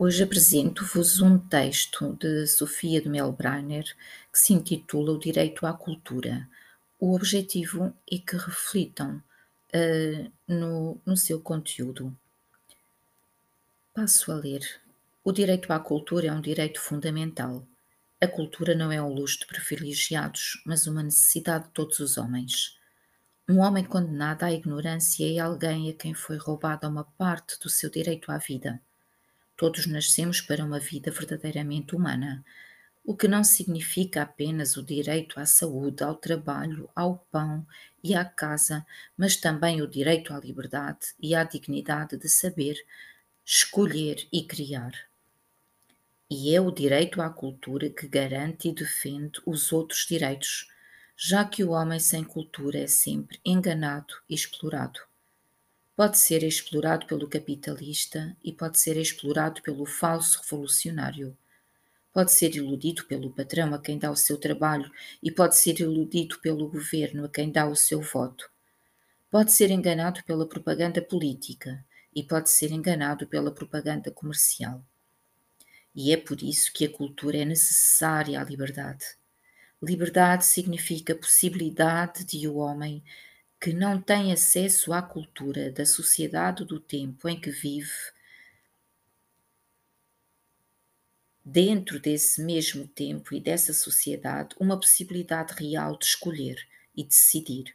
Hoje apresento-vos um texto de Sofia de Melbrenner que se intitula O Direito à Cultura. O objetivo é que reflitam uh, no, no seu conteúdo. Passo a ler. O direito à cultura é um direito fundamental. A cultura não é um luxo de privilegiados, mas uma necessidade de todos os homens. Um homem condenado à ignorância é alguém a quem foi roubada uma parte do seu direito à vida Todos nascemos para uma vida verdadeiramente humana, o que não significa apenas o direito à saúde, ao trabalho, ao pão e à casa, mas também o direito à liberdade e à dignidade de saber, escolher e criar. E é o direito à cultura que garante e defende os outros direitos, já que o homem sem cultura é sempre enganado e explorado. Pode ser explorado pelo capitalista e pode ser explorado pelo falso revolucionário. Pode ser iludido pelo patrão a quem dá o seu trabalho e pode ser iludido pelo governo a quem dá o seu voto. Pode ser enganado pela propaganda política e pode ser enganado pela propaganda comercial. E é por isso que a cultura é necessária à liberdade. Liberdade significa possibilidade de o homem que não tem acesso à cultura da sociedade do tempo em que vive, dentro desse mesmo tempo e dessa sociedade, uma possibilidade real de escolher e decidir.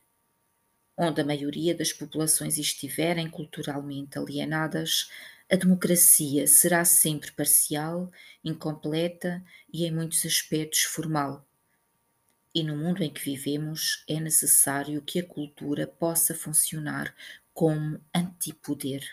Onde a maioria das populações estiverem culturalmente alienadas, a democracia será sempre parcial, incompleta e, em muitos aspectos, formal e no mundo em que vivemos é necessário que a cultura possa funcionar como antipoder.